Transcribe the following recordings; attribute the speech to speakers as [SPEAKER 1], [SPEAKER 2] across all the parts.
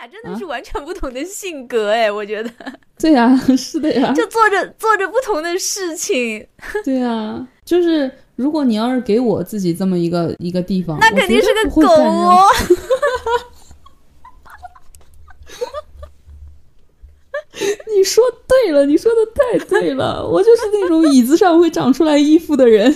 [SPEAKER 1] 俩真的是完全不同的性格哎，我觉得。
[SPEAKER 2] 对呀，是的呀。
[SPEAKER 1] 就做着做着不同的事情。
[SPEAKER 2] 对呀，就是如果你要是给我自己这么一个一个地方，
[SPEAKER 1] 那肯定是个狗
[SPEAKER 2] 哦。你说对了，你说的太对了，我就是那种椅子上会长出来衣服的人。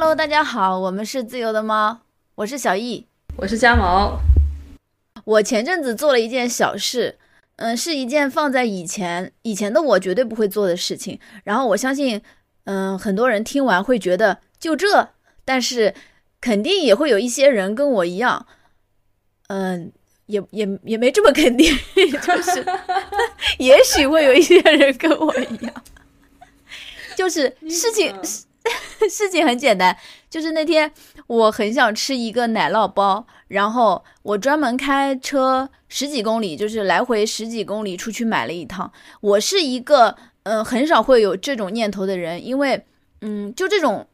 [SPEAKER 1] Hello，大家好，我们是自由的猫，我是小易，
[SPEAKER 3] 我是家毛。
[SPEAKER 1] 我前阵子做了一件小事，嗯，是一件放在以前以前的我绝对不会做的事情。然后我相信，嗯，很多人听完会觉得就这，但是肯定也会有一些人跟我一样，嗯，也也也没这么肯定，就是 也许会有一些人跟我一样，就是事情。事情很简单，就是那天我很想吃一个奶酪包，然后我专门开车十几公里，就是来回十几公里出去买了一趟。我是一个嗯很少会有这种念头的人，因为嗯就这种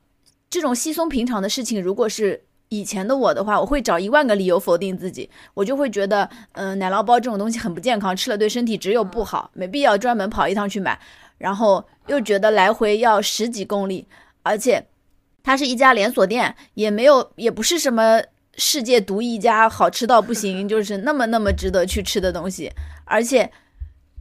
[SPEAKER 1] 这种稀松平常的事情，如果是以前的我的话，我会找一万个理由否定自己，我就会觉得嗯奶酪包这种东西很不健康，吃了对身体只有不好，没必要专门跑一趟去买，然后又觉得来回要十几公里。而且，它是一家连锁店，也没有，也不是什么世界独一家，好吃到不行，就是那么那么值得去吃的东西。而且，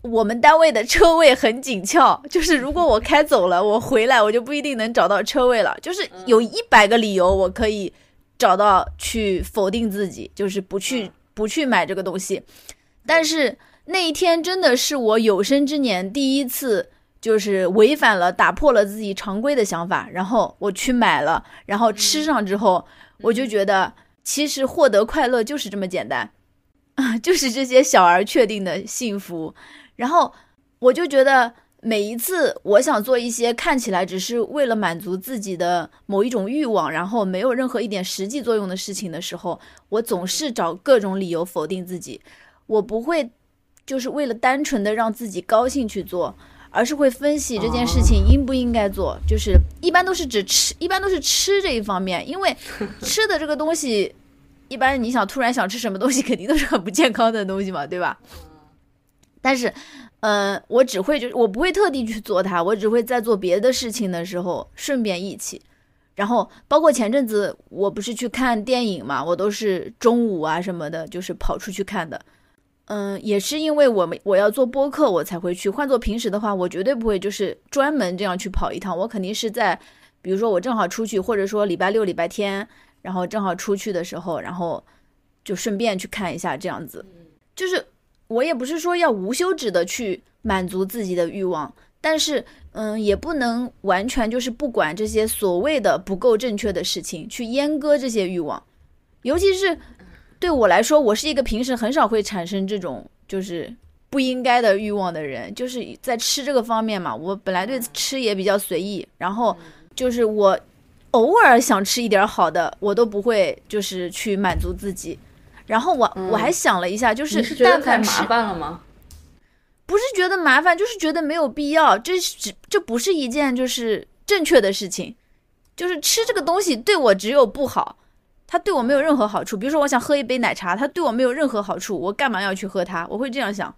[SPEAKER 1] 我们单位的车位很紧俏，就是如果我开走了，我回来我就不一定能找到车位了。就是有一百个理由，我可以找到去否定自己，就是不去不去买这个东西。但是那一天真的是我有生之年第一次。就是违反了，打破了自己常规的想法，然后我去买了，然后吃上之后，我就觉得其实获得快乐就是这么简单，啊，就是这些小而确定的幸福。然后我就觉得每一次我想做一些看起来只是为了满足自己的某一种欲望，然后没有任何一点实际作用的事情的时候，我总是找各种理由否定自己。我不会就是为了单纯的让自己高兴去做。而是会分析这件事情应不应该做，就是一般都是指吃，一般都是吃这一方面，因为 吃的这个东西，一般你想突然想吃什么东西，肯定都是很不健康的东西嘛，对吧？但是，嗯，我只会就是我不会特地去做它，我只会在做别的事情的时候顺便一起。然后，包括前阵子我不是去看电影嘛，我都是中午啊什么的，就是跑出去看的。嗯，也是因为我们我要做播客，我才会去。换做平时的话，我绝对不会就是专门这样去跑一趟。我肯定是在，比如说我正好出去，或者说礼拜六、礼拜天，然后正好出去的时候，然后就顺便去看一下这样子。就是我也不是说要无休止的去满足自己的欲望，但是嗯，也不能完全就是不管这些所谓的不够正确的事情，去阉割这些欲望，尤其是。对我来说，我是一个平时很少会产生这种就是不应该的欲望的人，就是在吃这个方面嘛。我本来对吃也比较随意，然后就是我偶尔想吃一点好的，我都不会就是去满足自己。然后我我还想了一下，就是但凡
[SPEAKER 3] 麻烦了吗？
[SPEAKER 1] 不是觉得麻烦，就是觉得没有必要。这是这不是一件就是正确的事情，就是吃这个东西对我只有不好。它对我没有任何好处，比如说我想喝一杯奶茶，它对我没有任何好处，我干嘛要去喝它？我会这样想。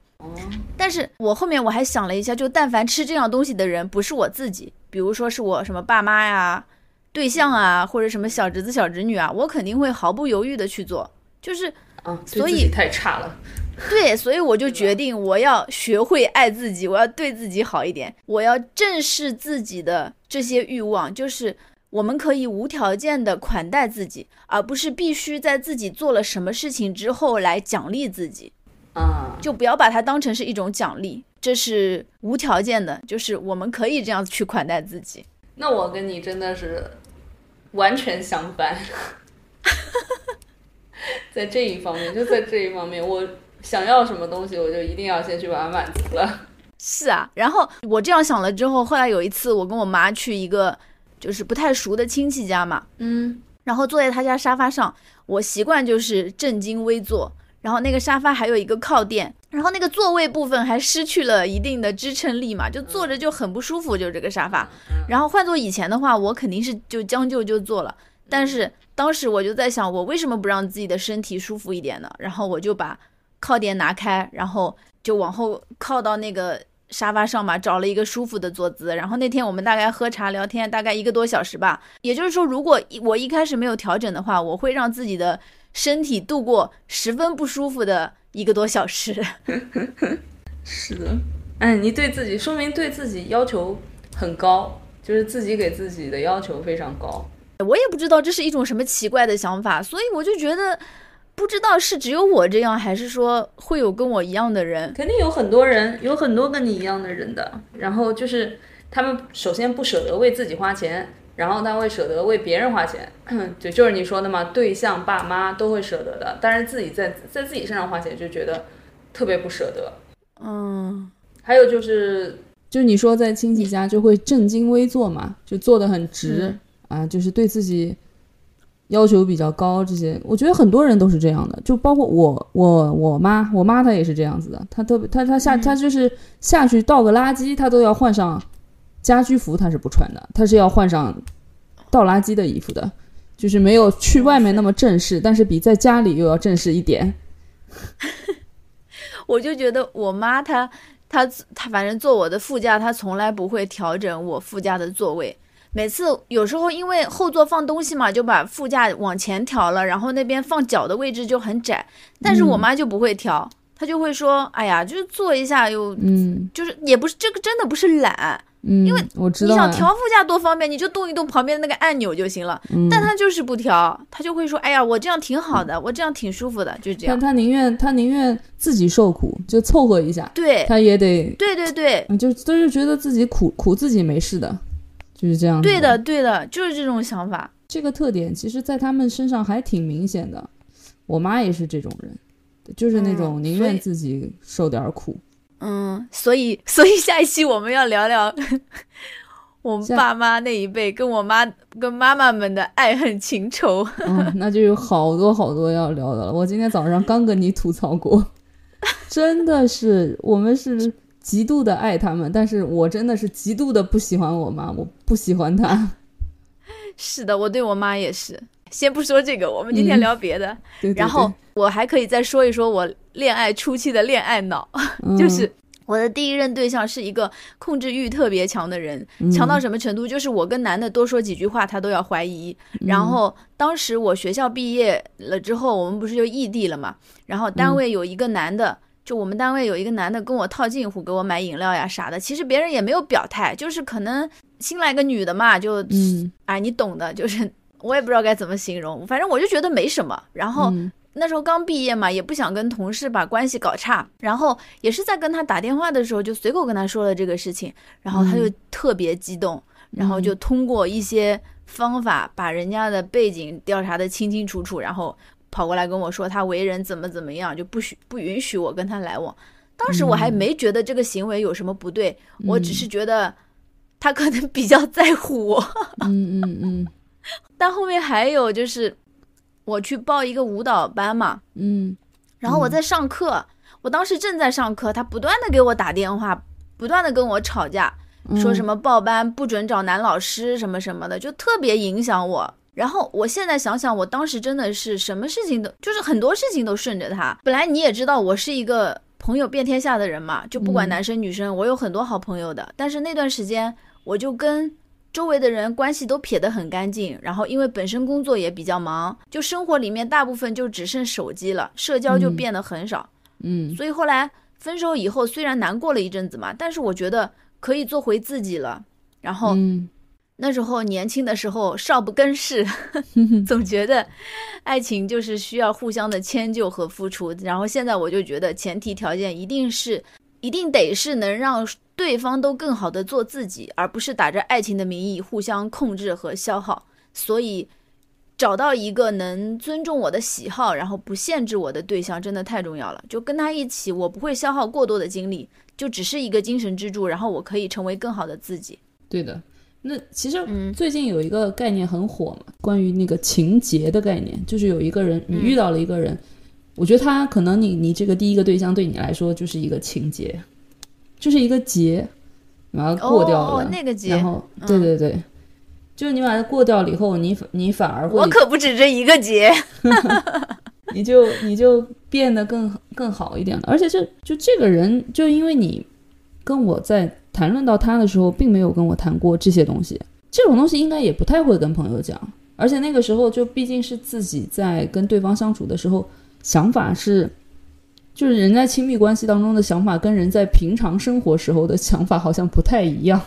[SPEAKER 1] 但是我后面我还想了一下，就但凡吃这样东西的人，不是我自己，比如说是我什么爸妈呀、对象啊，或者什么小侄子、小侄女啊，我肯定会毫不犹豫的去做。就是，啊所以
[SPEAKER 3] 太差了。
[SPEAKER 1] 对，所以我就决定我要学会爱自己，我要对自己好一点，我要正视自己的这些欲望，就是。我们可以无条件的款待自己，而不是必须在自己做了什么事情之后来奖励自己。
[SPEAKER 3] 啊，
[SPEAKER 1] 就不要把它当成是一种奖励，这是无条件的，就是我们可以这样去款待自己。
[SPEAKER 3] 那我跟你真的是完全相反，在这一方面，就在这一方面，我想要什么东西，我就一定要先去把它满足了。
[SPEAKER 1] 是啊，然后我这样想了之后，后来有一次我跟我妈去一个。就是不太熟的亲戚家嘛，
[SPEAKER 3] 嗯，
[SPEAKER 1] 然后坐在他家沙发上，我习惯就是正襟危坐，然后那个沙发还有一个靠垫，然后那个座位部分还失去了一定的支撑力嘛，就坐着就很不舒服，就这个沙发。然后换做以前的话，我肯定是就将就就坐了，但是当时我就在想，我为什么不让自己的身体舒服一点呢？然后我就把靠垫拿开，然后就往后靠到那个。沙发上嘛，找了一个舒服的坐姿。然后那天我们大概喝茶聊天，大概一个多小时吧。也就是说，如果我一开始没有调整的话，我会让自己的身体度过十分不舒服的一个多小时。
[SPEAKER 3] 是的，哎，你对自己说明对自己要求很高，就是自己给自己的要求非常高。
[SPEAKER 1] 我也不知道这是一种什么奇怪的想法，所以我就觉得。不知道是只有我这样，还是说会有跟我一样的人？
[SPEAKER 3] 肯定有很多人，有很多跟你一样的人的。然后就是他们首先不舍得为自己花钱，然后他会舍得为别人花钱。就就是你说的嘛，对象、爸妈都会舍得的，但是自己在在自己身上花钱就觉得特别不舍得。
[SPEAKER 1] 嗯，
[SPEAKER 3] 还有就是，
[SPEAKER 2] 就你说在亲戚家就会正襟危坐嘛，就坐得很直啊，就是对自己。要求比较高，这些我觉得很多人都是这样的，就包括我，我我妈，我妈她也是这样子的，她特别，她她下她就是下去倒个垃圾，她都要换上家居服，她是不穿的，她是要换上倒垃圾的衣服的，就是没有去外面那么正式，但是比在家里又要正式一点。
[SPEAKER 1] 我就觉得我妈她她她反正坐我的副驾，她从来不会调整我副驾的座位。每次有时候因为后座放东西嘛，就把副驾往前调了，然后那边放脚的位置就很窄。但是我妈就不会调，她就会说：“哎呀，就是坐一下又，
[SPEAKER 2] 嗯，
[SPEAKER 1] 就是也不是这个真的不是懒，
[SPEAKER 2] 嗯，
[SPEAKER 1] 因为
[SPEAKER 2] 我知道
[SPEAKER 1] 你想调副驾多方便，你就动一动旁边的那个按钮就行了。但她就是不调，她就会说：哎呀，我这样挺好的，我这样挺舒服的，就这样。
[SPEAKER 2] 她宁愿她宁愿自己受苦，就凑合一下，
[SPEAKER 1] 对，
[SPEAKER 2] 她也得，
[SPEAKER 1] 对对对，
[SPEAKER 2] 就都是觉得自己苦苦自己没事的。”就是这样，
[SPEAKER 1] 对的，对的，就是这种想法。
[SPEAKER 2] 这个特点其实，在他们身上还挺明显的。我妈也是这种人，就是那种宁愿自己受点苦。
[SPEAKER 1] 嗯，所以，所以下一期我们要聊聊 我们爸妈那一辈跟我妈跟妈妈们的爱恨情仇。
[SPEAKER 2] 嗯，那就有好多好多要聊的了。我今天早上刚跟你吐槽过，真的是我们是。极度的爱他们，但是我真的是极度的不喜欢我妈，我不喜欢她。
[SPEAKER 1] 是的，我对我妈也是。先不说这个，我们今天聊别的。然后我还可以再说一说我恋爱初期的恋爱脑，就是我的第一任对象是一个控制欲特别强的人，强到什么程度？就是我跟男的多说几句话，他都要怀疑。然后当时我学校毕业了之后，我们不是就异地了嘛？然后单位有一个男的。就我们单位有一个男的跟我套近乎，给我买饮料呀啥的。其实别人也没有表态，就是可能新来个女的嘛，就
[SPEAKER 2] 嗯，
[SPEAKER 1] 哎，你懂的。就是 我也不知道该怎么形容，反正我就觉得没什么。然后那时候刚毕业嘛，也不想跟同事把关系搞差。然后也是在跟他打电话的时候，就随口跟他说了这个事情，然后他就特别激动，然后就通过一些方法把人家的背景调查的清清楚楚，然后。跑过来跟我说他为人怎么怎么样，就不许不允许我跟他来往。当时我还没觉得这个行为有什么不对，我只是觉得他可能比较在乎我。
[SPEAKER 2] 嗯嗯嗯。
[SPEAKER 1] 但后面还有就是我去报一个舞蹈班嘛，
[SPEAKER 2] 嗯，
[SPEAKER 1] 然后我在上课，我当时正在上课，他不断的给我打电话，不断的跟我吵架，说什么报班不准找男老师什么什么的，就特别影响我。然后我现在想想，我当时真的是什么事情都，就是很多事情都顺着他。本来你也知道，我是一个朋友遍天下的人嘛，就不管男生女生，我有很多好朋友的。但是那段时间，我就跟周围的人关系都撇得很干净。然后因为本身工作也比较忙，就生活里面大部分就只剩手机了，社交就变得很少。
[SPEAKER 2] 嗯，
[SPEAKER 1] 所以后来分手以后，虽然难过了一阵子嘛，但是我觉得可以做回自己了。然后。那时候年轻的时候少不更事，总觉得爱情就是需要互相的迁就和付出。然后现在我就觉得前提条件一定是，一定得是能让对方都更好的做自己，而不是打着爱情的名义互相控制和消耗。所以找到一个能尊重我的喜好，然后不限制我的对象，真的太重要了。就跟他一起，我不会消耗过多的精力，就只是一个精神支柱，然后我可以成为更好的自己。
[SPEAKER 2] 对的。那其实最近有一个概念很火嘛，关于那个情节的概念，就是有一个人，你遇到了一个人，我觉得他可能你你这个第一个对象对你来说就是一个情节，就是一个结，然后过掉了，
[SPEAKER 1] 哦，那个结
[SPEAKER 2] 然，后
[SPEAKER 1] 嗯
[SPEAKER 2] 对对对，就是你把它过掉了以后，你你反而会
[SPEAKER 1] 我可不止这一个结。
[SPEAKER 2] 你就你就变得更更好一点了。而且这就这个人，就因为你跟我在谈论到他的时候，并没有跟我谈过这些东西，这种东西应该也不太会跟朋友讲。而且那个时候就毕竟是自己在跟对方相处的时候，想法是，就是人在亲密关系当中的想法，跟人在平常生活时候的想法好像不太一样。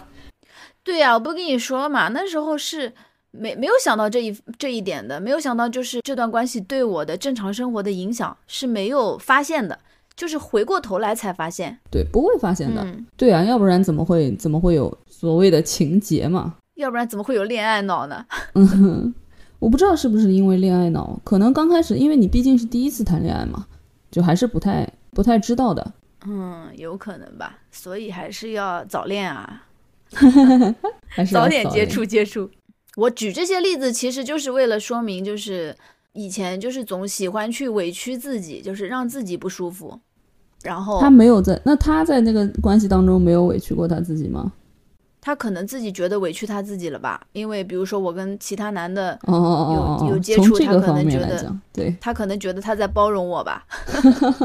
[SPEAKER 1] 对呀、我不跟你说了嘛，那时候是没没有想到这一这一点的，没有想到就是这段关系对我的正常生活的影响是没有发现的，就是回过头来才发现。
[SPEAKER 2] 对，不会发现的。
[SPEAKER 1] 嗯，
[SPEAKER 2] 对啊，要不然怎么会怎么会有所谓的情节嘛？
[SPEAKER 1] 要不然怎么会有恋爱脑呢？
[SPEAKER 2] 嗯哼，我不知道是不是因为恋爱脑，可能刚开始，因为你毕竟是第一次谈恋爱嘛，就还是不太不太知道的。
[SPEAKER 1] 嗯，有可能吧，所以还是要早恋啊，
[SPEAKER 2] 还是要
[SPEAKER 1] 早点接。触接触。我举这些例子，其实就是为了说明，就是以前就是总喜欢去委屈自己，就是让自己不舒服，然后
[SPEAKER 2] 他没有在，那他在那个关系当中没有委屈过他自己吗？
[SPEAKER 1] 他可能自己觉得委屈他自己了吧？因为比如说我跟其他男的，有有接触他可能觉得，
[SPEAKER 2] 对，
[SPEAKER 1] 他可能觉得他在包容我吧。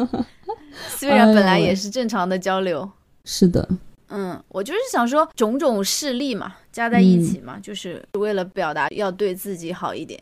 [SPEAKER 1] 虽然本来也是正常的交流，
[SPEAKER 2] 是的，
[SPEAKER 1] 嗯，我就是想说种种事例嘛，加在一起嘛，就是为了表达要对自己好一点。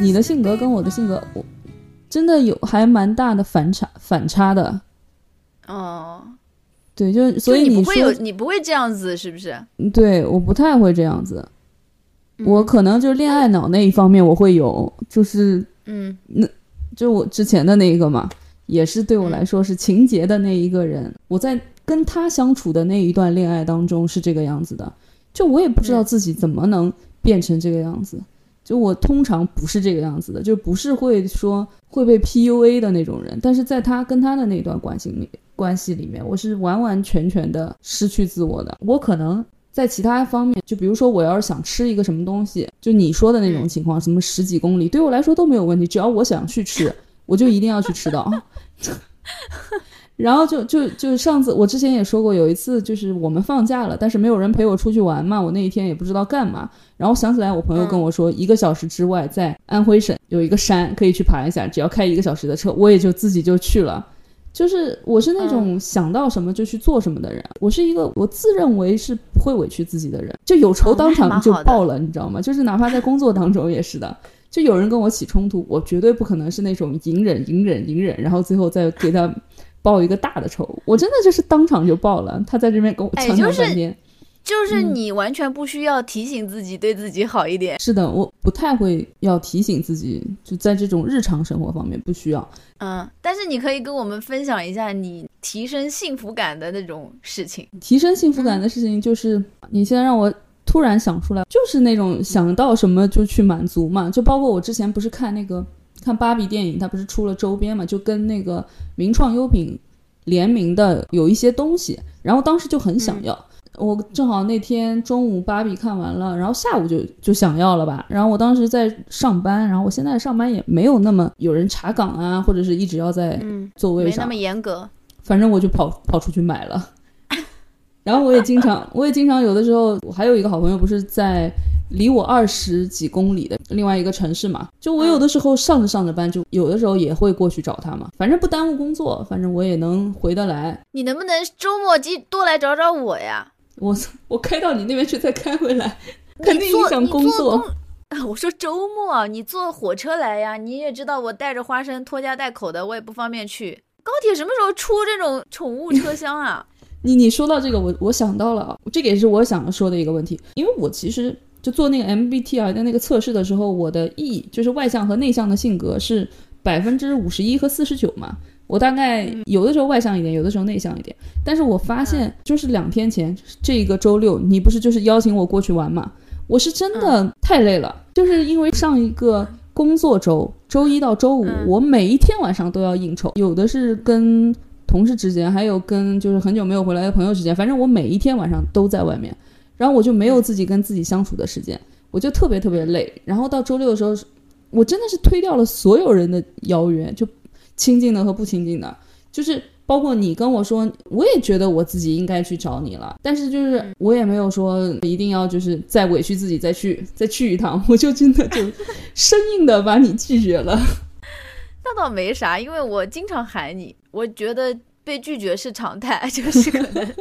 [SPEAKER 2] 你的性格跟我的性格，我真的有还蛮大的反差反差的。
[SPEAKER 1] 哦，
[SPEAKER 2] 对，就所以
[SPEAKER 1] 就你不会有你不会这样子，是不是？
[SPEAKER 2] 对，我不太会这样子。
[SPEAKER 1] 嗯
[SPEAKER 2] 我可能就恋爱脑那一方面我会有，就是
[SPEAKER 1] 嗯那
[SPEAKER 2] 就我之前的那一个嘛，也是对我来说是情节的那一个人。我在跟他相处的那一段恋爱当中是这个样子的，就我也不知道
[SPEAKER 1] 嗯
[SPEAKER 2] 自己怎么能变成这个样子。就我通常不是这个样子的，就不是会说会被 PUA 的那种人。但是在他跟他的那段关系里关系里面，我是完完全全的失去自我的。我可能在其他方面，就比如说我要是想吃一个什么东西，就你说的那种
[SPEAKER 1] 嗯
[SPEAKER 2] 情况，什么十几公里，对我来说都没有问题，只要我想去吃，我就一定要去吃到。然后就就就上次我之前也说过，有一次就是我们放假了，但是没有人陪我出去玩嘛，我那一天也不知道干嘛。然后想起来，我朋友跟我说，一个小时之外在安徽省有一个山可以去爬一下，只要开一个小时的车，我也就自己就去了。就是我是那种想到什么就去做什么的人，我是一个我自认为是不会委屈自己的人，就有仇当场就报了，你知道吗？就是哪怕在工作当中也是的，就有人跟我起冲突，我绝对不可能是那种隐忍、隐忍、隐忍，然后最后再给他报一个大的仇，我真的就是当场就报了。他在这边跟我强
[SPEAKER 1] 哎就是
[SPEAKER 2] 抢半天。
[SPEAKER 1] 就是
[SPEAKER 2] 嗯
[SPEAKER 1] 你完全不需要提醒自己对自己好一点。
[SPEAKER 2] 是的，我不太会要提醒自己，就在这种日常生活方面不需要。
[SPEAKER 1] 嗯，但是你可以跟我们分享一下你提升幸福感的那种事情。
[SPEAKER 2] 提升幸福感的事情，就是、你现在让我突然想出来，就是那种想到什么就去满足嘛。就包括我之前不是看那个看芭比电影，它不是出了周边嘛，就跟那个名创优品联名的有一些东西，然后当时就很想要。我正好那天中午芭比看完了，然后下午就就想要了吧。然后我当时在上班，然后我现在上班也没有那么有人查岗啊，或者是一直要在
[SPEAKER 1] 嗯，
[SPEAKER 2] 座位上
[SPEAKER 1] 没那么，严格。
[SPEAKER 2] 反正我就跑跑出去买了。然后我也经常，我也经常有的时候，我还有一个好朋友，不是在离我二十几公里的另外一个城市嘛？就我有的时候上着上着班，就有的时候也会过去找他嘛。反正不耽误工作，反正我也能回得来。
[SPEAKER 1] 你能不能周末就多来找找我呀？
[SPEAKER 2] 我我开到你那边去再开回来，肯定影响工作。
[SPEAKER 1] 啊我说周末你坐火车来呀，你也知道我带着花生拖家带口的，我也不方便去。高铁什么时候出这种宠物车厢啊？
[SPEAKER 2] 你你说到这个，我我想到了，这个也是我想说的一个问题，因为我其实就做那个 MBTI 的那个测试的时候，我的 E 就是外向和内向的性格是百分之五十一和四十九嘛，我大概有的时候外向一点，有的时候内向一点，但是我发现就是两天前这个周六，你不是就是邀请我过去玩嘛，我是真的太累了，就是因为上一个工作周，周一到周五，
[SPEAKER 1] 嗯。
[SPEAKER 2] 我每一天晚上都要应酬，有的是跟同事之间，还有跟就是很久没有回来的朋友之间，反正我每一天晚上都在外面，然后我就没有自己跟自己相处的时间，我就特别特别累。然后到周六的时候，我真的是推掉了所有人的邀约，就亲近的和不亲近的，就是包括你跟我说，我也觉得我自己应该去找你了，但是就是我也没有说一定要就是再委屈自己再去 再去一趟，我就真的就生硬的把你拒绝了。
[SPEAKER 1] 那倒没啥，因为我经常喊你，我觉得被拒绝是常态，就是可能。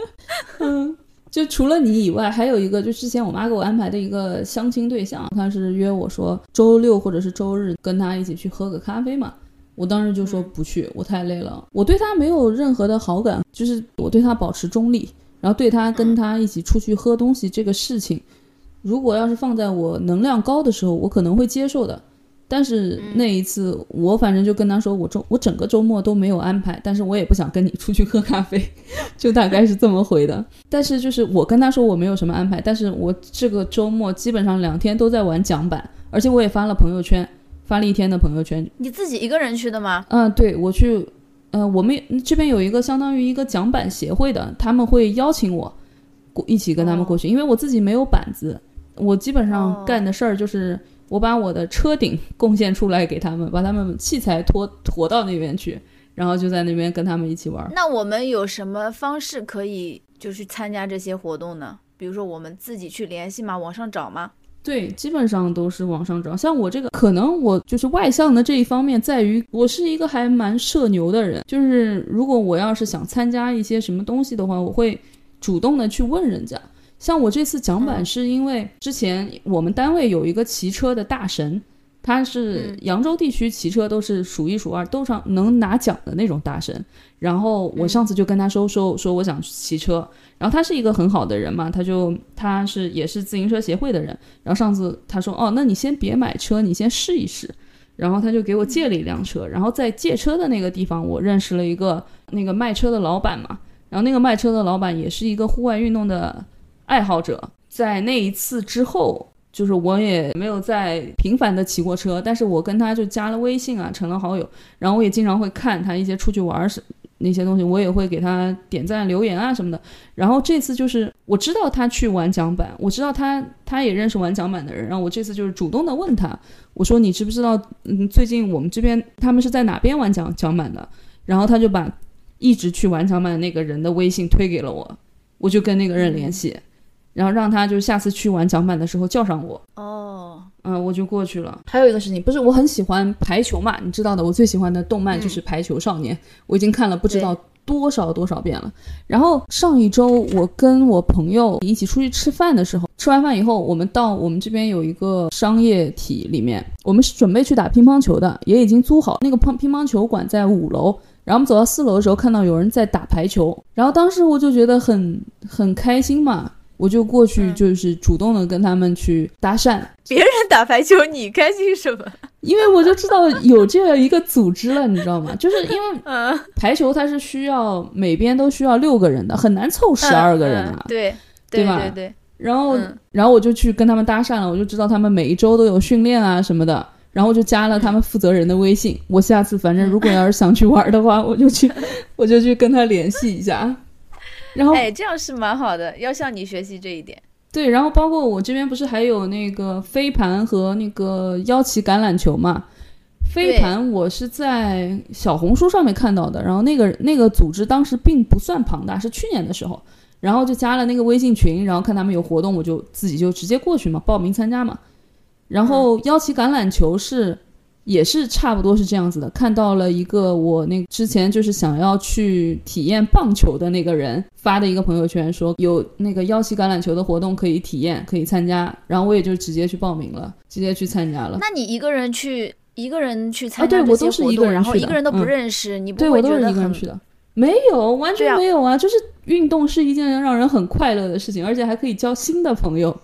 [SPEAKER 2] 嗯，就除了你以外，还有一个，就之前我妈给我安排的一个相亲对象，她是约我说周六或者是周日跟她一起去喝个咖啡嘛。我当时就说不去，我太累了，我对他没有任何的好感，就是我对他保持中立，然后对他跟他一起出去喝东西这个事情，如果要是放在我能量高的时候，我可能会接受的。但是那一次，我反正就跟他说，我周我整个周末都没有安排，但是我也不想跟你出去喝咖啡，就大概是这么回的。但是就是我跟他说我没有什么安排，但是我这个周末基本上两天都在玩桨板，而且我也发了朋友圈，发了一天的朋友圈。
[SPEAKER 1] 你自己一个人去的吗？
[SPEAKER 2] 嗯、对我去，呃，我们这边有一个相当于一个桨板协会的，他们会邀请我过一起跟他们过去，因为我自己没有板子，我基本上
[SPEAKER 1] 哦
[SPEAKER 2] 干的事儿就是我把我的车顶贡献出来给他们，把他们器材拖驮到那边去，然后就在那边跟他们一起玩儿。
[SPEAKER 1] 那我们有什么方式可以就是参加这些活动呢？比如说我们自己去联系吗？网上找吗？
[SPEAKER 2] 对，基本上都是网上找。像我这个，可能我就是外向的这一方面，在于我是一个还蛮社牛的人。就是如果我要是想参加一些什么东西的话，我会主动的去问人家。像我这次桨板，
[SPEAKER 1] 嗯
[SPEAKER 2] 是因为之前我们单位有一个骑车的大神，他是扬州地区骑车都是数一数二，都上能拿奖的那种大神。然后我上次就跟他说说说我想去骑车，然后他是一个很好的人嘛，他就他是也是自行车协会的人。然后上次他说哦，那你先别买车，你先试一试。然后他就给我借了一辆车，然后在借车的那个地方，我认识了一个那个卖车的老板嘛。然后那个卖车的老板也是一个户外运动的爱好者。在那一次之后，就是我也没有再频繁的骑过车，但是我跟他就加了微信啊，成了好友。然后我也经常会看他一些出去玩儿是那些东西，我也会给他点赞、留言啊什么的。然后这次就是我知道他去玩桨板，我知道他他也认识玩桨板的人，然后我这次就是主动的问他，我说你知不知道，嗯，最近我们这边他们是在哪边玩桨桨板的？然后他就把一直去玩桨板的那个人的微信推给了我，我就跟那个人联系，然后让他就是下次去玩桨板的时候叫上我。
[SPEAKER 1] 哦，
[SPEAKER 2] 嗯，我就过去了。还有一个事情，不是我很喜欢排球嘛？你知道的，我最喜欢的动漫就是《排球少年》，我已经看了不知道多少多少遍了。然后上一周我跟我朋友一起出去吃饭的时候，吃完饭以后，我们到我们这边有一个商业体里面，我们是准备去打乒乓球的，也已经租好那个乒乒乓球馆在五楼。然后我们走到四楼的时候，看到有人在打排球，然后当时我就觉得很很开心嘛，我就过去
[SPEAKER 1] 嗯
[SPEAKER 2] 就是主动的跟他们去搭讪，
[SPEAKER 1] 别人打排球，你开心什么？
[SPEAKER 2] 因为我就知道有这样一个组织了，你知道吗？就是因为
[SPEAKER 1] 嗯，
[SPEAKER 2] 排球它是需要每边都需要六个人的，很难凑十二个人啊。
[SPEAKER 1] 嗯对
[SPEAKER 2] 对吧
[SPEAKER 1] 对对，
[SPEAKER 2] 然后，
[SPEAKER 1] 嗯
[SPEAKER 2] 然后我就去跟他们搭讪了，我就知道他们每一周都有训练啊什么的，然后我就加了他们负责人的微信。我下次反正如果要是想去玩的话，我就去，我就去跟他联系一下。然后
[SPEAKER 1] 哎，这样是蛮好的，要向你学习这一点。
[SPEAKER 2] 对，然后包括我这边不是还有那个飞盘和那个腰旗橄榄球嘛？飞盘我是在小红书上面看到的，然后那个那个组织当时并不算庞大，是去年的时候，然后就加了那个微信群，然后看他们有活动，我就自己就直接过去嘛，报名参加嘛。然后腰旗橄榄球是也是差不多是这样子的，看到了一个我那之前就是想要去体验棒球的那个人发的一个朋友圈，说有那个腰旗橄榄球的活动可以体验，可以参加，然后我也就直接去报名了，直接去参加了。
[SPEAKER 1] 那你一个人去一个人去参加这些
[SPEAKER 2] 我都是一个人去的
[SPEAKER 1] 一个人都不
[SPEAKER 2] 嗯
[SPEAKER 1] 认识，你不
[SPEAKER 2] 对我都是
[SPEAKER 1] 会觉得很
[SPEAKER 2] 一个人去的。没有，完全没有啊！就是运动是一件让人很快乐的事情，而且还可以交新的朋友。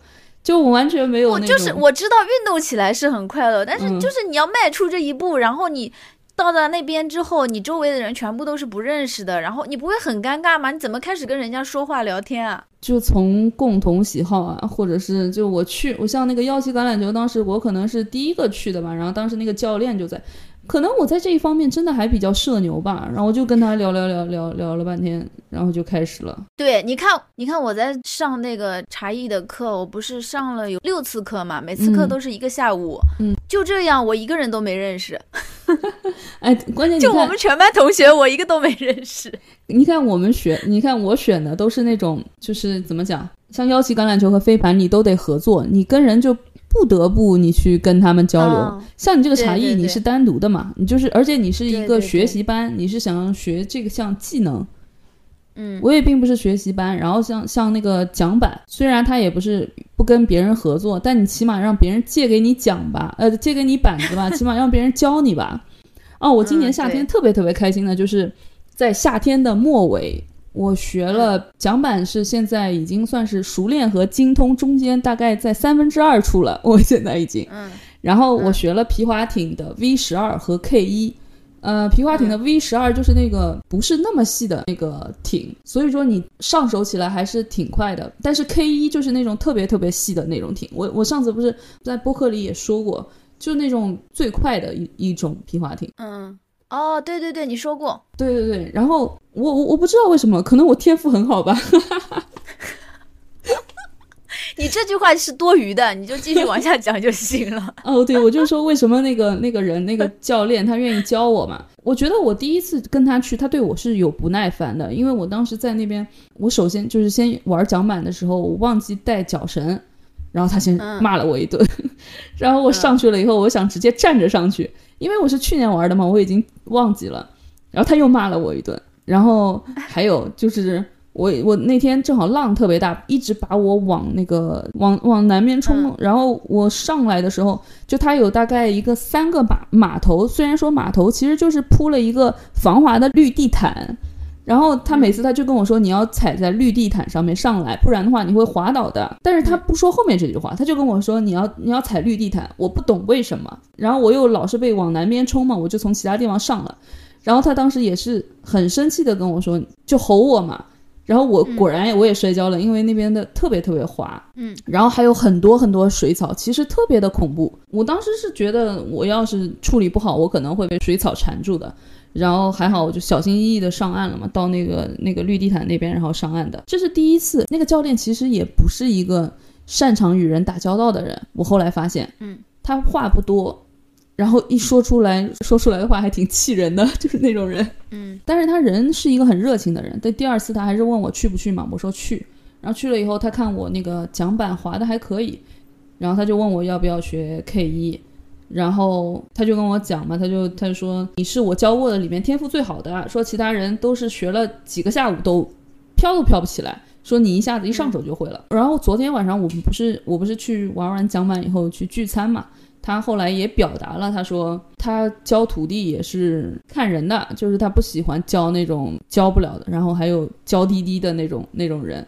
[SPEAKER 2] 就我完全没有，
[SPEAKER 1] 我就是我知道运动起来是很快乐，但是
[SPEAKER 2] 嗯
[SPEAKER 1] 就是你要迈出这一步，然后你到达那边之后，你周围的人全部都是不认识的，然后你不会很尴尬吗？你怎么开始跟人家说话聊天啊？
[SPEAKER 2] 就从共同喜好啊，或者是就我去，我像那个腰旗橄榄球，当时我可能是第一个去的吧，然后当时那个教练就在，可能我在这一方面真的还比较社牛吧，然后我就跟他聊聊聊聊聊了半天，然后就开始了。
[SPEAKER 1] 对，你看，你看我在上那个茶艺的课，我不是上了有六次课嘛，每次课
[SPEAKER 2] 嗯
[SPEAKER 1] 都是一个下午，
[SPEAKER 2] 嗯，
[SPEAKER 1] 就这样，我一个人都没认识，
[SPEAKER 2] 哎，关键
[SPEAKER 1] 就我们，全班同学，我一个都没认识。
[SPEAKER 2] 你看我们选，你看我选的都是那种，就是怎么讲，像腰旗橄榄球和飞盘，你都得合作，你跟人就不得不你去跟他们交流。
[SPEAKER 1] 嗯
[SPEAKER 2] 像你这个茶艺，你是单独的嘛，你就是，而且你是一个学习班，你是想要学这个项技能。
[SPEAKER 1] 嗯，
[SPEAKER 2] 我也并不是学习班，然后像像那个讲板，虽然他也不是不跟别人合作，但你起码让别人借给你讲吧，呃，借给你板子吧，起码让别人教你吧。哦，我今年
[SPEAKER 1] 嗯
[SPEAKER 2] 夏天特别特别开心的，就是在夏天的末尾，我学了桨板是现在已经算是熟练和精通中间大概在三分之二处了，我现在已经。
[SPEAKER 1] 嗯
[SPEAKER 2] 然后我
[SPEAKER 1] 嗯
[SPEAKER 2] 学了皮划艇的 V 十二和 K 一，呃，皮划艇的 V 十二就是那个不是那么细的那个艇，所以说你上手起来还是挺快的。但是 K 一就是那种特别特别细的那种艇，我我上次不是在播客里也说过，就那种最快的一一种皮划艇。
[SPEAKER 1] 嗯，哦，对对对，你说过，
[SPEAKER 2] 对对对，然后我我我不知道为什么，可能我天赋很好吧。
[SPEAKER 1] 你这句话是多余的，你就继续往下讲就行了。
[SPEAKER 2] 哦，对，我就说为什么那个那个人那个教练他愿意教我嘛？我觉得我第一次跟他去，他对我是有不耐烦的，因为我当时在那边，我首先就是先玩桨板的时候，我忘记带脚绳，然后他先
[SPEAKER 1] 嗯
[SPEAKER 2] 骂了我一顿，然后我上去了以后，我想直接站着上去，因为我是去年玩的嘛，我已经忘记了，然后他又骂了我一顿，然后还有就是。我我那天正好浪特别大，一直把我往那个往往南边冲，
[SPEAKER 1] 嗯
[SPEAKER 2] 然后我上来的时候，就它有大概一个三个码码头，虽然说码头其实就是铺了一个防滑的绿地毯，然后他每次他就跟我说你要踩在绿地毯上面上来，不然的话你会滑倒的。但是他不说后面这句话，他就跟我说你要你要踩绿地毯，我不懂为什么。然后我又老是被往南边冲嘛，我就从其他地方上了。然后他当时也是很生气的跟我说，就吼我嘛。然后我果然我也摔跤了，因为那边的特别特别滑，
[SPEAKER 1] 嗯，
[SPEAKER 2] 然后还有很多很多水草，其实特别的恐怖。我当时是觉得我要是处理不好，我可能会被水草缠住的。然后还好，我就小心翼翼的上岸了嘛，到那个那个绿地毯那边，然后上岸的。这是第一次，那个教练其实也不是一个擅长与人打交道的人。我后来发现，
[SPEAKER 1] 嗯，
[SPEAKER 2] 他话不多，然后一说出来说出来的话还挺气人的，就是那种人。
[SPEAKER 1] 嗯
[SPEAKER 2] 但是他人是一个很热情的人。但第二次他还是问我去不去嘛，我说去。然后去了以后，他看我那个桨板划的还可以，然后他就问我要不要学 K 一，然后他就跟我讲嘛，他就他就说你是我教过的里面天赋最好的，说其他人都是学了几个下午都飘都飘不起来，说你一下子一上手就会了。然后昨天晚上我们不是我不是去玩完桨板以后去聚餐嘛，他后来也表达了，他说他教徒弟也是看人的，就是他不喜欢教那种教不了的，然后还有教滴滴的那种那种人。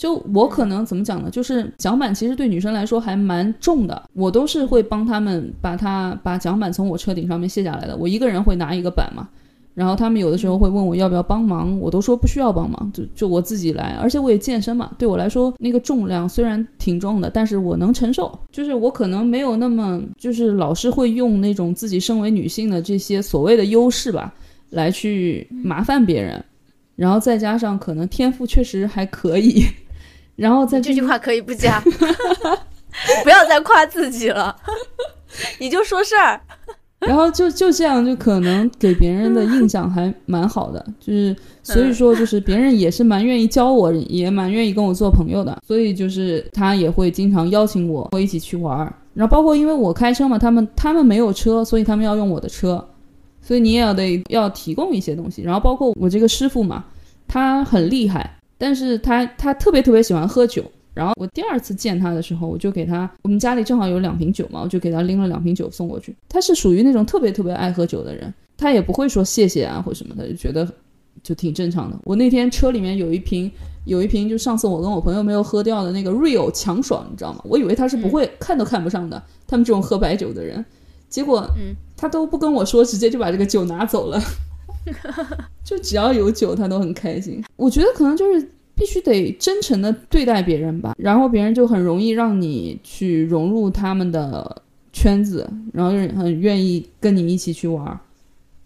[SPEAKER 2] 就我可能怎么讲呢？就是桨板其实对女生来说还蛮重的，我都是会帮他们把它把桨板从我车顶上面卸下来的。我一个人会拿一个板嘛，然后他们有的时候会问我要不要帮忙，我都说不需要帮忙，就就我自己来。而且我也健身嘛，对我来说那个重量虽然挺重的，但是我能承受。就是我可能没有那么就是老是会用那种自己身为女性的这些所谓的优势吧，来去麻烦别人。然后再加上可能天赋确实还可以，然后在
[SPEAKER 1] 这句话可以不加，不要再夸自己了，你就说事儿。
[SPEAKER 2] 然后就就这样，就可能给别人的印象还蛮好的，就是所以说就是别人也是蛮愿意教我，也蛮愿意跟我做朋友的，所以就是他也会经常邀请我，我一起去玩儿。然后包括因为我开车嘛，他们他们没有车，所以他们要用我的车，所以你也要得要提供一些东西。然后包括我这个师傅嘛，他很厉害，但是他他特别特别喜欢喝酒，然后我第二次见他的时候，我就给他，我们家里正好有两瓶酒嘛，我就给他拎了两瓶酒送过去。他是属于那种特别特别爱喝酒的人，他也不会说谢谢啊或什么的，就觉得就挺正常的。我那天车里面有一瓶，有一瓶就上次我跟我朋友没有喝掉的那个 Real 强爽，你知道吗？我以为他是不会、看都看不上的，他们这种喝白酒的人，结果
[SPEAKER 1] 嗯
[SPEAKER 2] 他都不跟我说，直接就把这个酒拿走了。就只要有酒，他都很开心。我觉得可能就是必须得真诚的对待别人吧，然后别人就很容易让你去融入他们的圈子，然后很愿意跟你一起去玩儿。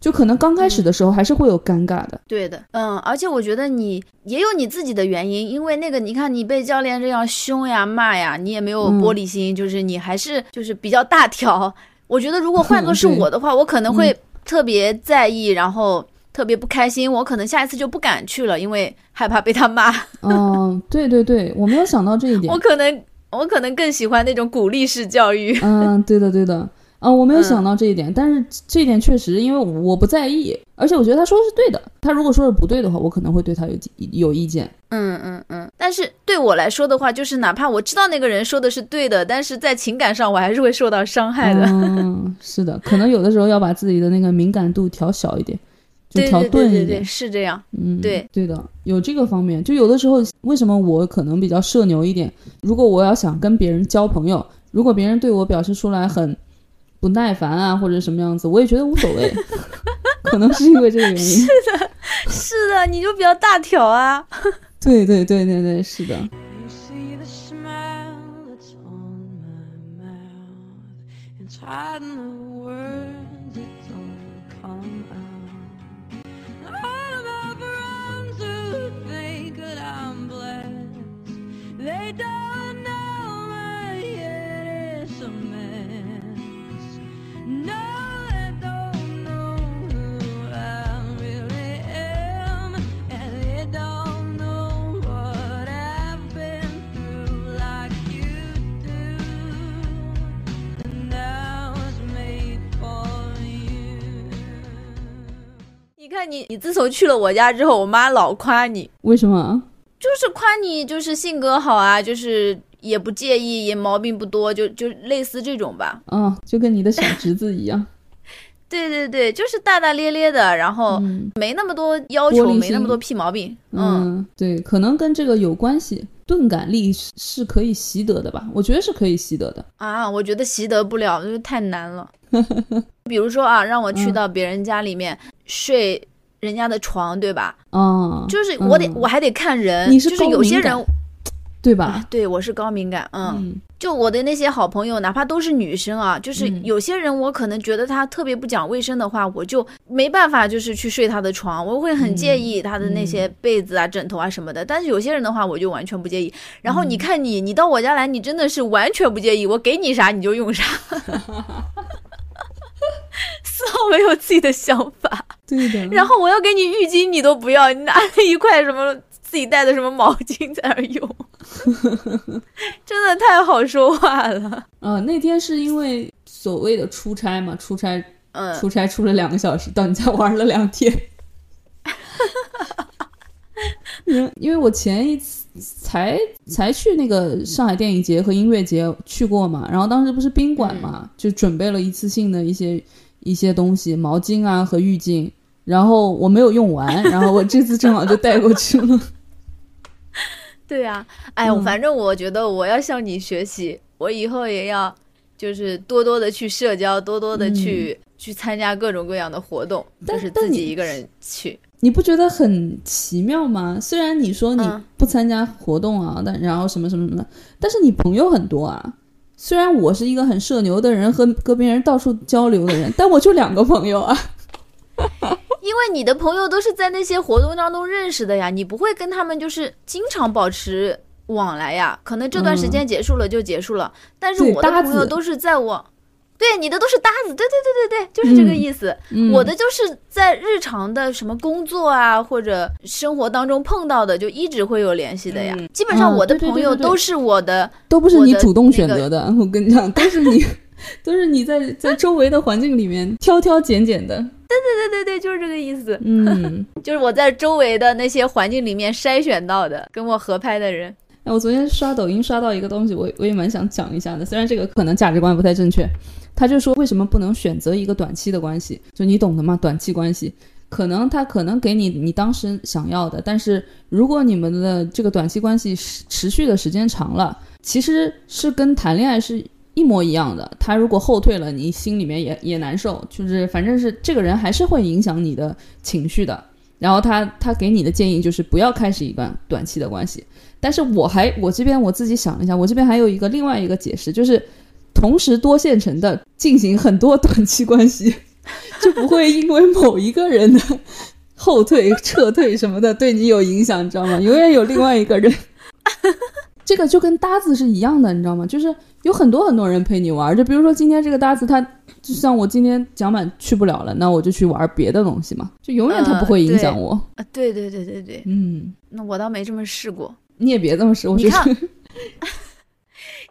[SPEAKER 2] 就可能刚开始的时候还是会有尴尬的，
[SPEAKER 1] 对的，嗯，而且我觉得你也有你自己的原因，因为那个你看你被教练这样凶呀骂呀，你也没有
[SPEAKER 2] 嗯
[SPEAKER 1] 玻璃心，就是你还是就是比较大条。我觉得如果换作 是我的话，我可能会特别在意，然后特别不开心，我可能下一次就不敢去了，因为害怕被他骂。
[SPEAKER 2] 嗯，对对对，我没有想到这一点
[SPEAKER 1] 我。可能我可能更喜欢那种鼓励式教育。
[SPEAKER 2] 嗯，对的对的，啊、我没有
[SPEAKER 1] 嗯
[SPEAKER 2] 想到这一点，但是这一点确实，因为我不在意，而且我觉得他说的是对的。他如果说是不对的话，我可能会对他有有意见。
[SPEAKER 1] 嗯嗯嗯，但是对我来说的话，就是哪怕我知道那个人说的是对的，但是在情感上我还是会受到伤害的。
[SPEAKER 2] 嗯，是的，可能有的时候要把自己的那个敏感度调小一点，就调
[SPEAKER 1] 对对对对。是这样。
[SPEAKER 2] 嗯，
[SPEAKER 1] 对
[SPEAKER 2] 对的，有这个方面。就有的时候，为什么我可能比较社牛一点？如果我要想跟别人交朋友，如果别人对我表示出来很不耐烦啊，或者什么样子，我也觉得无所谓。可能是因为这个原因。
[SPEAKER 1] 是的，你就比较大条啊。
[SPEAKER 2] 对对对对对，是的。
[SPEAKER 1] 你你，你自从去了我家之后，我妈老夸你，
[SPEAKER 2] 为什么？
[SPEAKER 1] 就是夸你就是性格好啊，就是也不介意，也毛病不多，就就类似这种吧。
[SPEAKER 2] 啊，就跟你的小侄子一样。
[SPEAKER 1] 对对对，就是大大咧咧的，然后
[SPEAKER 2] 嗯
[SPEAKER 1] 没那么多要求，没那么多屁毛病。嗯，
[SPEAKER 2] 嗯，对，可能跟这个有关系。钝感力是是可以习得的吧？我觉得是可以习得的。
[SPEAKER 1] 啊，我觉得习得不了，就是太难了。比如说啊，让我去
[SPEAKER 2] 嗯
[SPEAKER 1] 到别人家里面睡人家的床，对吧？
[SPEAKER 2] 嗯，
[SPEAKER 1] 就是我得、
[SPEAKER 2] 嗯
[SPEAKER 1] 我还得看人，
[SPEAKER 2] 你是
[SPEAKER 1] 就是有些人
[SPEAKER 2] 对吧
[SPEAKER 1] 啊？，对我是高敏感，嗯，
[SPEAKER 2] 嗯
[SPEAKER 1] 就我的那些好朋友，哪怕都是女生啊，就是
[SPEAKER 2] 嗯
[SPEAKER 1] 有些人我可能觉得她特别不讲卫生的话，我就没办法，就是去睡她的床，我会很介意她的那些被子啊、枕头啊什么的。但是有些人的话，我就完全不介意。然后你看你，你到我家来，你真的是完全不介意，我给你啥你就用啥，丝毫没有自己的想法。
[SPEAKER 2] 对的。
[SPEAKER 1] 然后我要给你浴巾，你都不要，你拿了一块什么自己带的什么毛巾在那儿用，真的太好说话了。
[SPEAKER 2] 啊，那天是因为所谓的出差嘛，出差
[SPEAKER 1] 嗯，
[SPEAKER 2] 出差出了两个小时，到你家玩了两天。因因为我前一次才才去那个上海电影节和音乐节去过嘛，然后当时不是宾馆嘛，就准备了一次性的一些一些东西，毛巾啊和浴巾，然后我没有用完，然后我这次正好就带过去了。
[SPEAKER 1] 对呀、哎，反正我觉得我要向你学习，我以后也要就是多多的去社交，多多的去、去参加各种各样的活动，但是自己一个人去。
[SPEAKER 2] 你不觉得很奇妙吗？虽然你说你
[SPEAKER 1] 嗯
[SPEAKER 2] 不参加活动啊，但然后什么什么什么，但是你朋友很多啊。虽然我是一个很社牛的人，和跟别人到处交流的人，但我就两个朋友啊。
[SPEAKER 1] 因为你的朋友都是在那些活动当中认识的呀，你不会跟他们就是经常保持往来呀。可能这段时间结束了就结束了，但是我的朋友都是在我，对你的都是搭子，对对对对对，就是这个
[SPEAKER 2] 嗯
[SPEAKER 1] 意思。
[SPEAKER 2] 嗯
[SPEAKER 1] 我的就是在日常的什么工作啊或者生活当中碰到的，就一直会有联系的呀。
[SPEAKER 3] 嗯
[SPEAKER 1] 基本上
[SPEAKER 2] 啊
[SPEAKER 1] 我的朋友都是我的，
[SPEAKER 2] 都不是你主动选择的，我跟你讲，都是你，都是你在在周围的环境里面挑挑拣拣的。
[SPEAKER 1] 对对对对对，就是这个意思，
[SPEAKER 2] 嗯，
[SPEAKER 1] 就是我在周围的那些环境里面筛选到的，跟我合拍的人。
[SPEAKER 2] 哎，我昨天刷抖音刷到一个东西，我我也蛮想讲一下的。虽然这个可能价值观不太正确，他就说为什么不能选择一个短期的关系？就你懂的嘛，短期关系，可能他可能给你你当时想要的，但是如果你们的这个短期关系持续的时间长了，其实是跟谈恋爱是一模一样的。他如果后退了，你心里面也也难受，就是反正是这个人还是会影响你的情绪的。然后他他给你的建议就是不要开始一段短期的关系。但是我还我这边我自己想了一下，我这边还有一个另外一个解释，就是同时多线程的进行很多短期关系，就不会因为某一个人的后退、撤退什么的对你有影响，你知道吗？永远有另外一个人。这个就跟搭子是一样的，你知道吗？就是有很多很多人陪你玩，就比如说今天这个搭子，他就像我今天讲满去不了了，那我就去玩别的东西嘛，就永远他不会影响我。
[SPEAKER 1] 啊，对对对对对，
[SPEAKER 2] 嗯，
[SPEAKER 1] 那我倒没这么试过。
[SPEAKER 2] 你也别这么试，我觉得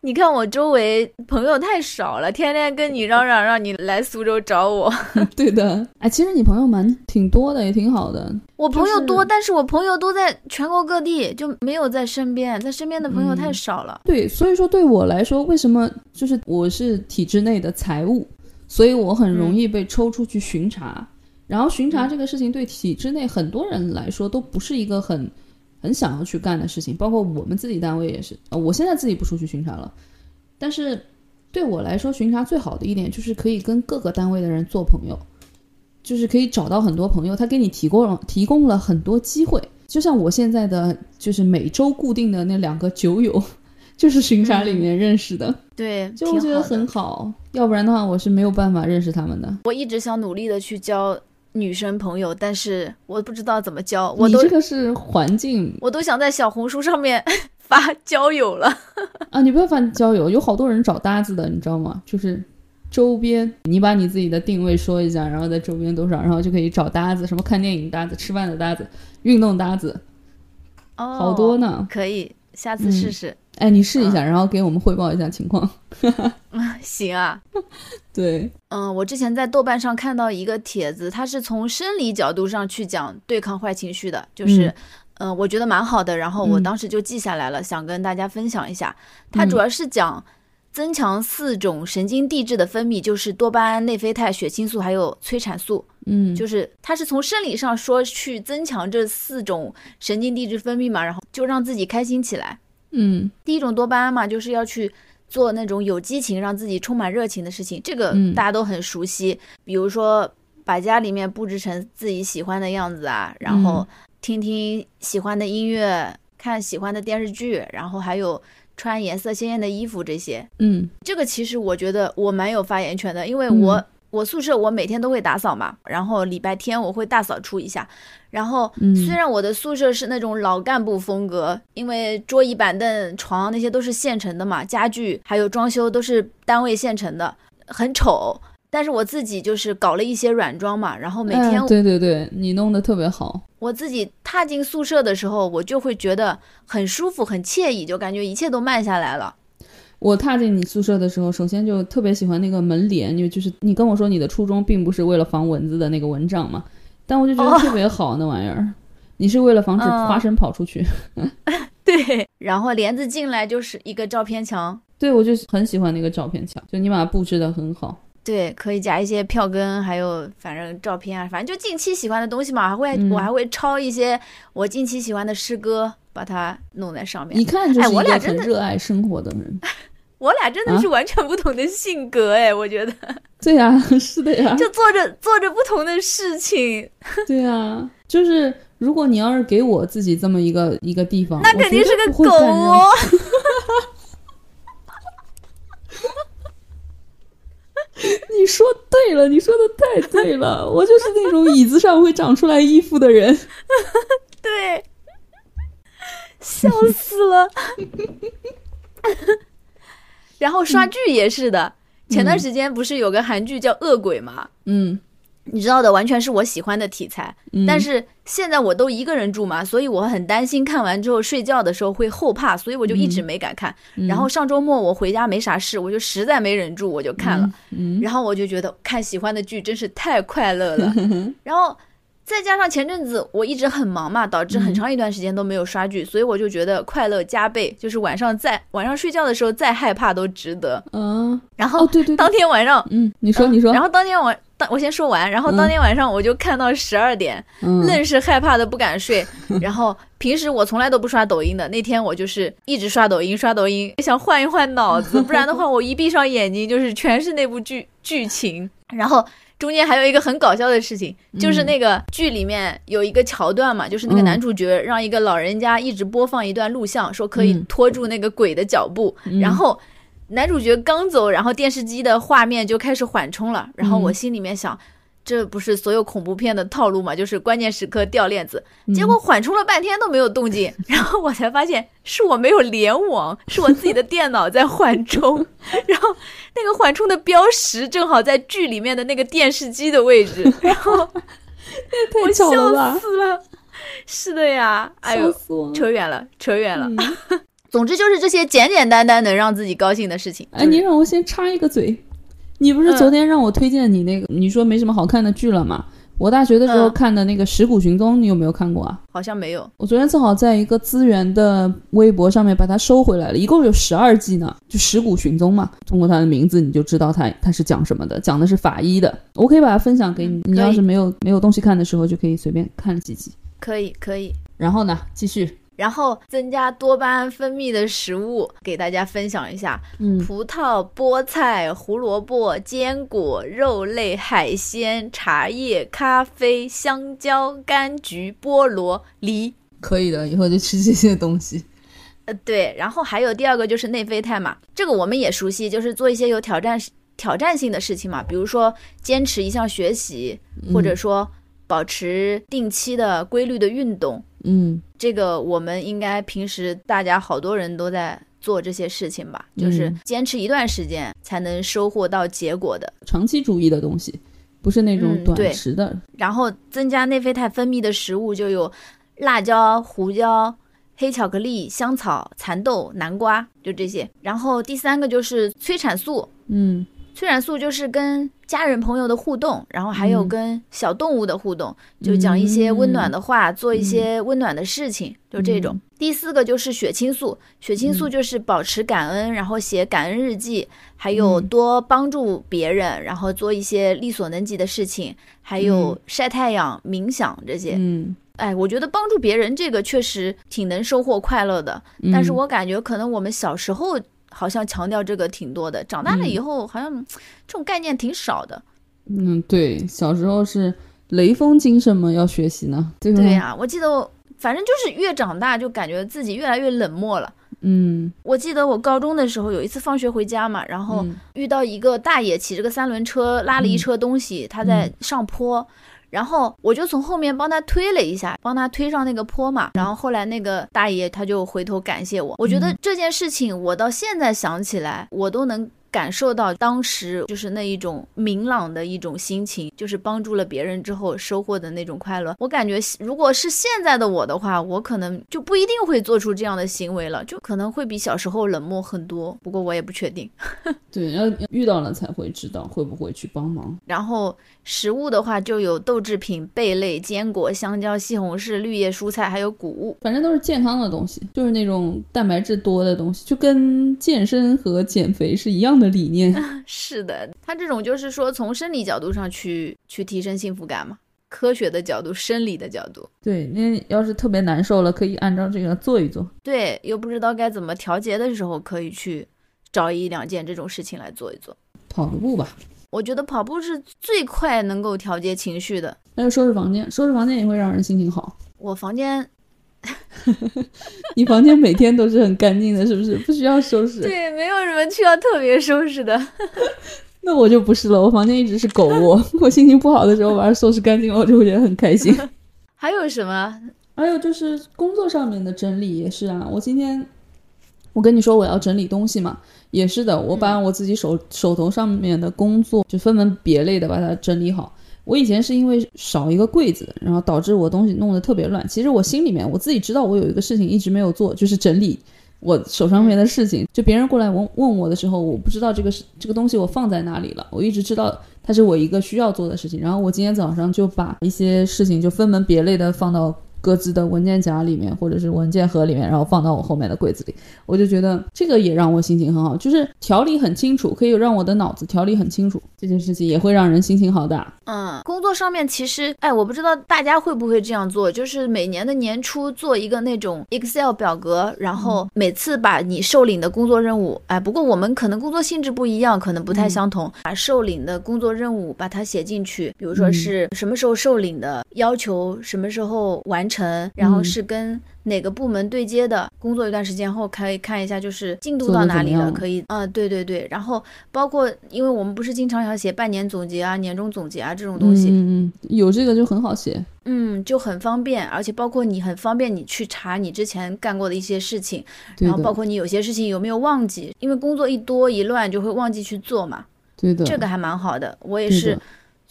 [SPEAKER 1] 你看我周围朋友太少了，天天跟你嚷嚷让你来苏州找我。
[SPEAKER 2] 对的。哎，其实你朋友蛮挺多的，也挺好的。
[SPEAKER 1] 我朋友多，
[SPEAKER 2] 就是
[SPEAKER 1] 但是我朋友都在全国各地，就没有在身边，在身边的朋友太
[SPEAKER 2] 嗯
[SPEAKER 1] 少了。
[SPEAKER 2] 对，所以说对我来说，为什么就是我是体制内的财务，所以我很容易被抽出去巡查。然后巡查这个事情对体制内很多人来说都不是一个很很想要去干的事情，包括我们自己单位也是。呃，我现在自己不出去巡查了，但是对我来说，巡查最好的一点就是可以跟各个单位的人做朋友，就是可以找到很多朋友，他给你提供了提供了很多机会。就像我现在的就是每周固定的那两个酒友，就是巡查里面认识的，
[SPEAKER 1] 对，
[SPEAKER 2] 就我觉得很好。要不然的话，我是没有办法认识他们的。
[SPEAKER 1] 我一直想努力的去交女生朋友，但是我不知道怎么交，我都
[SPEAKER 2] 你这个是环境
[SPEAKER 1] 我都想在小红书上面 发交友了。
[SPEAKER 2] 啊，你不要发交友，有好多人找搭子的，你知道吗？就是周边，你把你自己的定位说一下，然后在周边多少，然后就可以找搭子，什么看电影搭子、吃饭的搭子、运动搭子，
[SPEAKER 1] 哦，
[SPEAKER 2] 好多呢。
[SPEAKER 1] 可以，下次试试。
[SPEAKER 2] 哎，你试一下，然后给我们汇报一下情况。
[SPEAKER 1] 行啊，
[SPEAKER 2] 对，
[SPEAKER 1] 嗯，我之前在豆瓣上看到一个帖子，它是从生理角度上去讲对抗坏情绪的，就是，嗯、我觉得蛮好的，然后我
[SPEAKER 2] 嗯。
[SPEAKER 1] 当时就记下来了，想跟大家分享一下。它主要是讲增强四种神经递质的分泌，就是多巴胺、内啡肽、血清素还有催产素，
[SPEAKER 2] 嗯，
[SPEAKER 1] 就是它是从生理上说去增强这四种神经递质分泌嘛，然后就让自己开心起来。
[SPEAKER 2] 嗯。
[SPEAKER 1] 第一种多巴胺嘛，就是要去做那种有激情、让自己充满热情的事情，这个
[SPEAKER 2] 嗯。
[SPEAKER 1] 大家都很熟悉。比如说，把家里面布置成自己喜欢的样子啊，然
[SPEAKER 2] 嗯。
[SPEAKER 1] 后听听喜欢的音乐，看喜欢的电视剧，然后还有穿颜色鲜艳的衣服这些。
[SPEAKER 2] 嗯。
[SPEAKER 1] 这个其实我觉得我蛮有发言权的，因为我、
[SPEAKER 2] 嗯
[SPEAKER 1] 我宿舍我每天都会打扫嘛，然后礼拜天我会大扫除一下。然后
[SPEAKER 2] 嗯
[SPEAKER 1] 虽然我的宿舍是那种老干部风格，因为桌椅板凳、床那些都是现成的嘛，家具还有装修都是单位现成的，很丑。但是我自己就是搞了一些软装嘛，然后每天
[SPEAKER 2] 哎对对对，你弄得特别好。
[SPEAKER 1] 我自己踏进宿舍的时候，我就会觉得很舒服、很惬意，就感觉一切都慢下来了。
[SPEAKER 2] 我踏进你宿舍的时候，首先就特别喜欢那个门帘，因为就是你跟我说你的初衷并不是为了防蚊子的那个蚊帐嘛，但我就觉得
[SPEAKER 1] 哦
[SPEAKER 2] 特别好、那玩意儿。你是为了防止
[SPEAKER 1] 嗯
[SPEAKER 2] 花生跑出去？
[SPEAKER 1] 对，然后帘子进来就是一个照片墙，
[SPEAKER 2] 对，我就很喜欢那个照片墙，就你把它布置的很好。
[SPEAKER 1] 对，可以夹一些票根，还有反正照片啊，反正就近期喜欢的东西嘛，还会、
[SPEAKER 2] 嗯
[SPEAKER 1] 我还会抄一些我近期喜欢的诗歌，把它弄在上面。
[SPEAKER 2] 一看就是
[SPEAKER 1] 哎
[SPEAKER 2] 一个很热爱生活的人。
[SPEAKER 1] 我俩真的是完全不同的性格哎，我觉得
[SPEAKER 2] 对呀、是的呀，
[SPEAKER 1] 就做着做着不同的事情，
[SPEAKER 2] 对呀、就是如果你要是给我自己这么一个一个地方，
[SPEAKER 1] 那肯定是个狗哦。
[SPEAKER 2] 你说对了，你说的太对了，我就是那种椅子上会长出来衣服的人。
[SPEAKER 1] 对，笑死了。然后刷剧也是的，前段时间不是有个韩剧叫《恶鬼》吗？
[SPEAKER 2] 嗯，
[SPEAKER 1] 你知道的，完全是我喜欢的题材。
[SPEAKER 2] 嗯
[SPEAKER 1] 但是现在我都一个人住嘛，所以我很担心看完之后睡觉的时候会后怕，所以我就一直没敢看。
[SPEAKER 2] 嗯
[SPEAKER 1] 然后上周末我回家没啥事，我就实在没忍住，我就看了。
[SPEAKER 2] 嗯
[SPEAKER 1] 然后我就觉得看喜欢的剧真是太快乐了。然后再加上前阵子我一直很忙嘛，导致很
[SPEAKER 2] 嗯
[SPEAKER 1] 长一段时间都没有刷剧，所以我就觉得快乐加倍，就是晚上再晚上睡觉的时候再害怕都值得。
[SPEAKER 2] 嗯，
[SPEAKER 1] 然后
[SPEAKER 2] 哦，对对对
[SPEAKER 1] 当，天晚上，
[SPEAKER 2] 嗯，你说你说，
[SPEAKER 1] 然后当天晚当我先说完，然后当天晚上我就看到十二点，
[SPEAKER 2] 嗯，
[SPEAKER 1] 愣是害怕的不敢睡。然后平时我从来都不刷抖音的，那天我就是一直刷抖音，刷抖音，想换一换脑子，不然的话我一闭上眼睛就是全是那部剧剧情。然后中间还有一个很搞笑的事情，就是那个剧里面有一个桥段嘛，就是那个
[SPEAKER 2] 嗯。
[SPEAKER 1] 男主角让一个老人家一直播放一段录像，说可以
[SPEAKER 2] 嗯。
[SPEAKER 1] 拖住那个鬼的脚步，然后。男主角刚走，然后电视机的画面就开始缓冲了，然后我
[SPEAKER 2] 嗯。
[SPEAKER 1] 心里面想，这不是所有恐怖片的套路嘛？就是关键时刻掉链子，
[SPEAKER 2] 嗯
[SPEAKER 1] 结果缓冲了半天都没有动静，然后我才发现是我没有联网，是我自己的电脑在缓冲，然后那个缓冲的标识正好在剧里面的那个电视机的位置，然后
[SPEAKER 2] 太巧了吧
[SPEAKER 1] 笑，死了。是的呀，哎
[SPEAKER 2] 笑
[SPEAKER 1] 呦。扯远了，扯远了。
[SPEAKER 2] 嗯
[SPEAKER 1] 总之就是这些简简单单能让自己高兴的事情。
[SPEAKER 2] 哎，
[SPEAKER 1] 就是
[SPEAKER 2] 你让我先插一个嘴，你不是
[SPEAKER 1] 嗯
[SPEAKER 2] 昨天让我推荐你那个，你说没什么好看的剧了吗？我大学的时候
[SPEAKER 1] 嗯
[SPEAKER 2] 看的那个《石骨寻踪》，你有没有看过啊？
[SPEAKER 1] 好像没有，
[SPEAKER 2] 我昨天正好在一个资源的微博上面把它收回来了，一共有十二季呢，就《石骨寻踪》嘛。通过它的名字你就知道它它是讲什么的，讲的是法医的。我可以把它分享给你，你要是没有没有东西看的时候，就可以随便看几集。
[SPEAKER 1] 可以可以。
[SPEAKER 2] 然后呢，继续，
[SPEAKER 1] 然后增加多巴胺分泌的食物，给大家分享一下：
[SPEAKER 2] 嗯
[SPEAKER 1] 葡萄、菠菜、胡萝卜、坚果、肉类、海鲜、茶叶、咖啡、香蕉、柑橘、菠萝、梨。
[SPEAKER 2] 可以的，以后就吃这些东西。
[SPEAKER 1] 呃，对，然后还有第二个就是内啡肽嘛，这个我们也熟悉，就是做一些有挑战挑战性的事情嘛，比如说坚持一项学习，或者说保持定期的规律的运动。
[SPEAKER 2] 嗯
[SPEAKER 1] 这个我们应该平时大家好多人都在做这些事情吧，就是
[SPEAKER 2] 嗯
[SPEAKER 1] 坚持一段时间才能收获到结果的。
[SPEAKER 2] 长期主义的东西，不是那种短时的。
[SPEAKER 1] 然后增加内啡肽分泌的食物就有辣椒、胡椒、黑巧克力、香草、蚕豆、南瓜，就这些。然后第三个就是催产素，
[SPEAKER 2] 嗯
[SPEAKER 1] 催产素就是跟家人朋友的互动，然后还有
[SPEAKER 2] 嗯。
[SPEAKER 1] 跟小动物的互动，就讲一些温暖的话，做一些温暖的事情，就这种。第四个就是血清素，血清素就是保持感恩，然后写感恩日记，还有
[SPEAKER 2] 嗯。
[SPEAKER 1] 多帮助别人，然后做一些力所能及的事情，还有晒太阳、冥想这些。
[SPEAKER 2] 嗯，
[SPEAKER 1] 哎，我觉得帮助别人这个确实挺能收获快乐的，
[SPEAKER 2] 嗯
[SPEAKER 1] 但是我感觉可能我们小时候好像强调这个挺多的，长大了以后好像嗯这种概念挺少的。
[SPEAKER 2] 嗯，对，小时候是雷锋精神嘛，要学习呢，对吧？
[SPEAKER 1] 对呀、我记得我反正就是越长大就感觉自己越来越冷漠了。
[SPEAKER 2] 嗯，
[SPEAKER 1] 我记得我高中的时候有一次放学回家嘛，然后
[SPEAKER 2] 嗯
[SPEAKER 1] 遇到一个大爷骑着个三轮车拉了一车东西，他在上坡。然后我就从后面帮他推了一下，帮他推上那个坡嘛。然后后来那个大爷他就回头感谢我。我觉得这件事情，我到现在想起来，我都能感受到当时就是那一种明朗的一种心情，就是帮助了别人之后收获的那种快乐。我感觉如果是现在的我的话，我可能就不一定会做出这样的行为了，就可能会比小时候冷漠很多。不过我也不确定。
[SPEAKER 2] 对，要要遇到了才会知道会不会去帮忙。
[SPEAKER 1] 然后食物的话，就有豆制品、贝类、坚果、香蕉、西红柿、绿叶蔬菜，还有谷物。
[SPEAKER 2] 反正都是健康的东西，就是那种蛋白质多的东西，就跟健身和减肥是一样的理念。
[SPEAKER 1] 是的，他这种就是说从生理角度上去去提升幸福感嘛，科学的角度、生理的角度。
[SPEAKER 2] 对，那要是特别难受了，可以按照这个做一做。
[SPEAKER 1] 对，又不知道该怎么调节的时候，可以去找一两件这种事情来做一做。
[SPEAKER 2] 跑个步吧，
[SPEAKER 1] 我觉得跑步是最快能够调节情绪的。
[SPEAKER 2] 那就收拾房间，收拾房间也会让人心情好。
[SPEAKER 1] 我房间
[SPEAKER 2] 你房间每天都是很干净的，是不是？不需要收拾。
[SPEAKER 1] 对没有什么需要特别收拾的。
[SPEAKER 2] 那我就不是了，我房间一直是狗窝。我心情不好的时候，把它收拾干净了，我就会觉得很开心。
[SPEAKER 1] 还有什么？
[SPEAKER 2] 还有就是工作上面的整理也是啊，我今天我跟你说我要整理东西嘛，也是的，我把我自己手、手头上面的工作就分门别类的把它整理好。我以前是因为少一个柜子，然后导致我东西弄得特别乱。其实我心里面我自己知道我有一个事情一直没有做，就是整理我手上面的事情。就别人过来问问我的时候，我不知道这个是这个东西我放在哪里了，我一直知道它是我一个需要做的事情。然后我今天早上就把一些事情就分门别类的放到各自的文件夹里面，或者是文件盒里面，然后放到我后面的柜子里。我就觉得这个也让我心情很好，就是条理很清楚，可以让我的脑子条理很清楚。这件事情也会让人心情好的。
[SPEAKER 1] 嗯，工作上面其实，哎，我不知道大家会不会这样做，就是每年的年初做一个那种 Excel 表格，然后每次把你受领的工作任务，哎，不过我们可能工作性质不一样，可能不太相同，把受领的工作任务把它写进去，比如说是什么时候受领的，要求什么时候完成，然后是跟。哪个部门对接的，工作一段时间后可以看一下，就是进度到哪里了，可以，嗯，对对对，然后包括，因为我们不是经常要写半年总结啊、年终总结啊这种东西，
[SPEAKER 2] 嗯嗯，有这个就很好写。
[SPEAKER 1] 嗯，就很方便，而且包括你很方便你去查你之前干过的一些事情，然后包括你有些事情有没有忘记，因为工作一多一乱就会忘记去做嘛，
[SPEAKER 2] 对的。
[SPEAKER 1] 这个还蛮好的，我也是
[SPEAKER 2] 的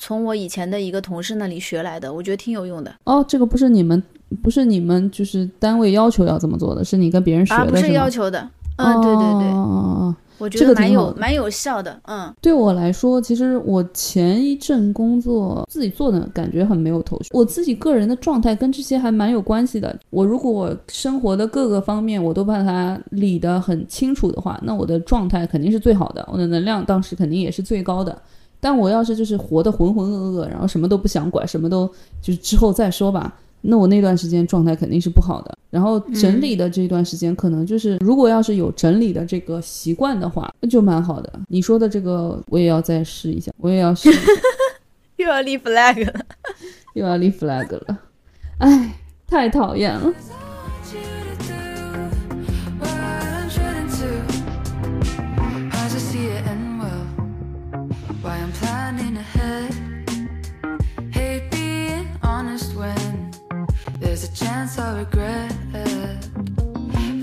[SPEAKER 1] 从我以前的一个同事那里学来的，我觉得挺有用的。
[SPEAKER 2] 哦，这个不是你们，不是你们就是单位要求要这么做的，是你跟别人学
[SPEAKER 1] 啊，
[SPEAKER 2] 的，
[SPEAKER 1] 不是要求的，嗯，对对对，我觉得蛮有蛮有效的，嗯。
[SPEAKER 2] 对我来说，其实我前一阵工作自己做的感觉很没有头绪，我自己个人的状态跟这些还蛮有关系的。我如果我生活的各个方面我都把它理得很清楚的话，那我的状态肯定是最好的，我的能量当时肯定也是最高的。但我要是就是活得浑浑噩噩，然后什么都不想管，什么都就是之后再说吧，那我那段时间状态肯定是不好的。然后整理的这段时间，可能就是如果要是有整理的这个习惯的话，那就蛮好的。你说的这个，我也要再试一下，我也要试一下，
[SPEAKER 1] 又要立 flag 了。
[SPEAKER 2] 又要立 flag 了。哎，太讨厌了。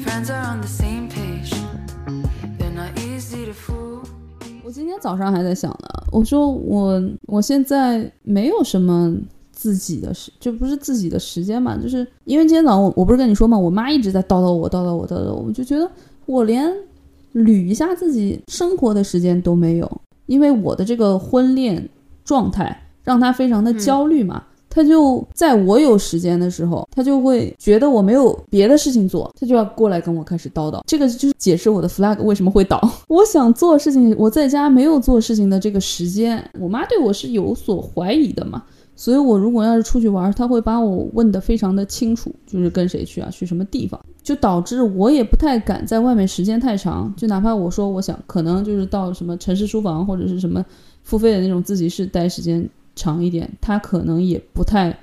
[SPEAKER 4] Friends are on the same page. They're not easy to fool.
[SPEAKER 2] 我今天早上还在想呢，我说我我现在没有什么自己的时，就不是自己的时间嘛，就是因为今天早上我我不是跟你说嘛，我妈一直在叨叨我叨叨我叨叨我，我就觉得我连捋一下自己生活的时间都没有，因为我的这个婚恋状态让她非常的焦虑嘛。他就在我有时间的时候，他就会觉得我没有别的事情做，他就要过来跟我开始叨叨。这个就是解释我的 flag 为什么会倒。我想做事情，我在家没有做事情的这个时间，我妈对我是有所怀疑的嘛。所以我如果要是出去玩，她会把我问得非常的清楚，就是跟谁去啊，去什么地方，就导致我也不太敢在外面时间太长。就哪怕我说我想，可能就是到什么城市书房或者是什么付费的那种自习室待时间长一点，他可能也不太，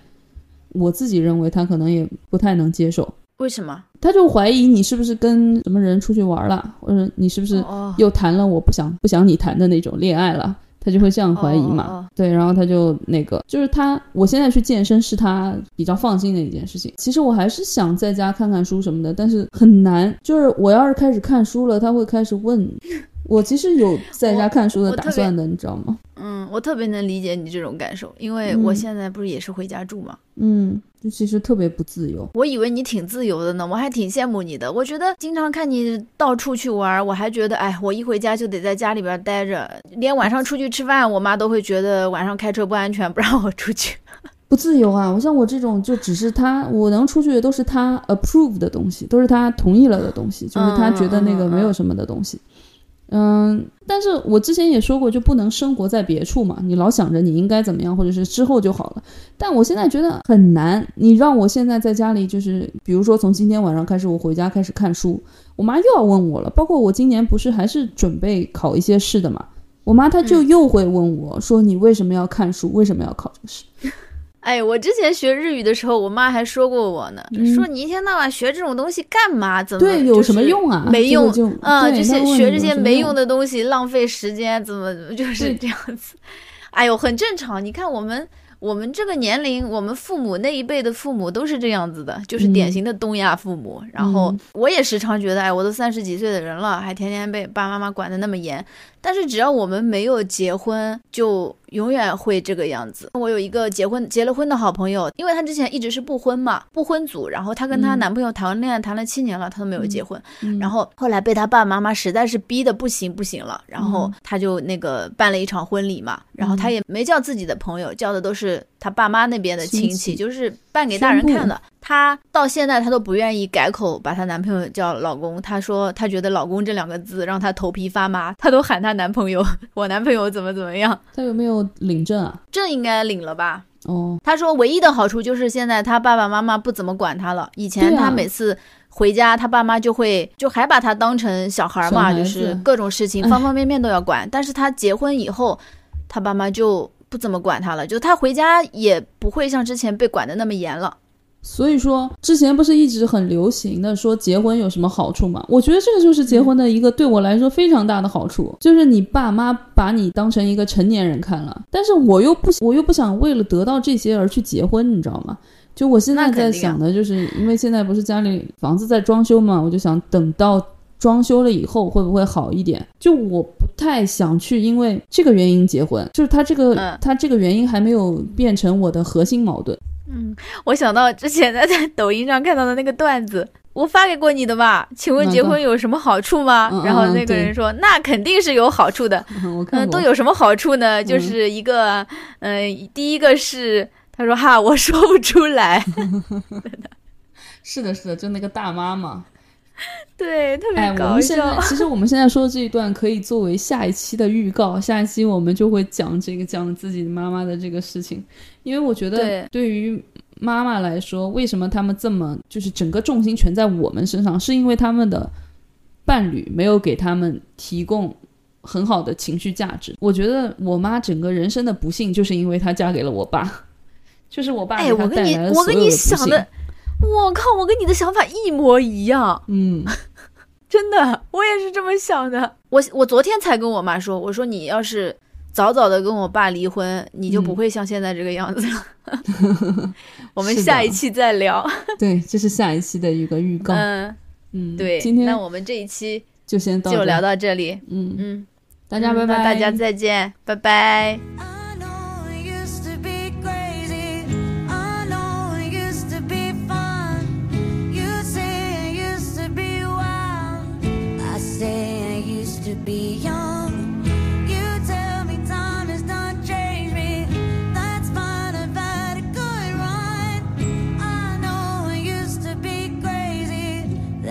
[SPEAKER 2] 我自己认为他可能也不太能接受。
[SPEAKER 1] 为什么？
[SPEAKER 2] 他就怀疑你是不是跟什么人出去玩了，或者你是不是
[SPEAKER 1] 哦，
[SPEAKER 2] 又谈了我不想不想你谈的那种恋爱了，他就会这样怀疑嘛。对，然后他就那个，就是他，我现在去健身是他比较放心的一件事情。其实我还是想在家看看书什么的，但是很难。就是我要是开始看书了，他会开始问我。其实有在家看书的打算的，你知道吗？
[SPEAKER 1] 嗯，我特别能理解你这种感受，因为
[SPEAKER 2] 嗯
[SPEAKER 1] 我现在不是也是回家住嘛。
[SPEAKER 2] 嗯，就其实特别不自由。
[SPEAKER 1] 我以为你挺自由的呢，我还挺羡慕你的。我觉得经常看你到处去玩，我还觉得，哎，我一回家就得在家里边待着，连晚上出去吃饭，我妈都会觉得晚上开车不安全，不让我出去。
[SPEAKER 2] 不自由啊！我像我这种，就只是他，我能出去的都是他 approve 的东西，都是他同意了的东西，就是他觉得那个没有什么的东西。嗯，但是我之前也说过，就不能生活在别处嘛。你老想着你应该怎么样，或者是之后就好了。但我现在觉得很难。你让我现在在家里，就是比如说从今天晚上开始，我回家开始看书，我妈又要问我了。包括我今年不是还是准备考一些试的嘛，我妈她就又会问我说：“你为什么要看书？为什么要考这个试？”
[SPEAKER 1] 哎，我之前学日语的时候，我妈还说过我呢，
[SPEAKER 2] 嗯
[SPEAKER 1] 说你一天到晚学这种东西干嘛？怎么
[SPEAKER 2] 对，有什么用啊？
[SPEAKER 1] 没用
[SPEAKER 2] 这个就
[SPEAKER 1] 啊、这些学这些没用的东西，浪费时间，怎么怎么就是这样子？哎呦，很正常。你看我们，我们这个年龄，我们父母那一辈的父母都是这样子的，就是典型的东亚父母。然后我也时常觉得，哎，我都三十几岁的人了，还天天被爸爸妈妈管的那么严。但是只要我们没有结婚，就永远会这个样子。我有一个结婚结了婚的好朋友，因为她之前一直是不婚嘛，不婚族。然后她跟她男朋友谈恋爱谈了七年了，她都没有结婚。然后后来被她爸爸妈妈实在是逼的不行不行了，然后她就那个办了一场婚礼嘛。然后她也没叫自己的朋友，叫的都是她爸妈那边的亲戚，就是办给大人看的。她到现在她都不愿意改口把她男朋友叫老公。她说她觉得“老公”这两个字让她头皮发麻，她都喊她男朋友，我男朋友怎么怎么样？
[SPEAKER 2] 她有没有领证啊？
[SPEAKER 1] 证应该领了吧？
[SPEAKER 2] 哦，
[SPEAKER 1] 她说唯一的好处就是现在她爸爸妈妈不怎么管她了。以前她每次回家，她爸妈就会就还把她当成小孩嘛，
[SPEAKER 2] 孩
[SPEAKER 1] 就是各种事情 方方面面都要管。但是她结婚以后，她爸妈就不怎么管她了，就她回家也不会像之前被管的那么严了。
[SPEAKER 2] 所以说之前不是一直很流行的说结婚有什么好处吗？我觉得这个就是结婚的一个对我来说非常大的好处，就是你爸妈把你当成一个成年人看了，但是我又不我又不想为了得到这些而去结婚，你知道吗？就我现在在想的就是，因为现在不是家里房子在装修嘛，我就想等到装修了以后会不会好一点？就我不太想去因为这个原因结婚，就是他这个、
[SPEAKER 1] 嗯
[SPEAKER 2] 他这个原因还没有变成我的核心矛盾。
[SPEAKER 1] 我想到之前在在抖音上看到的那个段子。我发给过你的吧？请问结婚有什么好处吗？
[SPEAKER 2] 嗯嗯
[SPEAKER 1] 然后那个人说：“那肯定是有好处的。嗯，都有什么好处呢？就是一个，嗯、第一个是他说哈，我说不出来，
[SPEAKER 2] 是的，是的，就那个大妈嘛。
[SPEAKER 1] 对，特
[SPEAKER 2] 哎，
[SPEAKER 1] 别搞
[SPEAKER 2] 我们现在
[SPEAKER 1] 笑。
[SPEAKER 2] 其实我们现在说的这一段可以作为下一期的预告，下一期我们就会讲这个讲自己妈妈的这个事情，因为我觉得
[SPEAKER 1] 对
[SPEAKER 2] 对于妈妈来说，为什么他们这么就是整个重心全在我们身上，是因为他们的伴侣没有给他们提供。很好的情绪价值，我觉得我妈整个人生的不幸，就是因为她嫁给了我爸，就是我爸
[SPEAKER 1] 哎，
[SPEAKER 2] 给她
[SPEAKER 1] 我跟你
[SPEAKER 2] 带来了，
[SPEAKER 1] 我跟你
[SPEAKER 2] 所有的不幸
[SPEAKER 1] 想的，我靠，我跟你的想法一模一样，
[SPEAKER 2] 嗯，
[SPEAKER 1] 真的，我也是这么想的。我我昨天才跟我妈说，我说你要是早早的跟我爸离婚，你就不
[SPEAKER 2] 嗯
[SPEAKER 1] 会像现在这个样子了。我们下一期再聊。
[SPEAKER 2] 对，这是下一期的一个预告。
[SPEAKER 1] 嗯，
[SPEAKER 2] 嗯，
[SPEAKER 1] 对，
[SPEAKER 2] 今天
[SPEAKER 1] 那我们这一期
[SPEAKER 2] 就先到
[SPEAKER 1] 就聊到这里。
[SPEAKER 2] 嗯，
[SPEAKER 1] 嗯，
[SPEAKER 2] 大家拜拜，
[SPEAKER 1] 嗯大家再见，拜拜。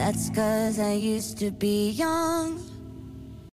[SPEAKER 5] That's cause I used to be young.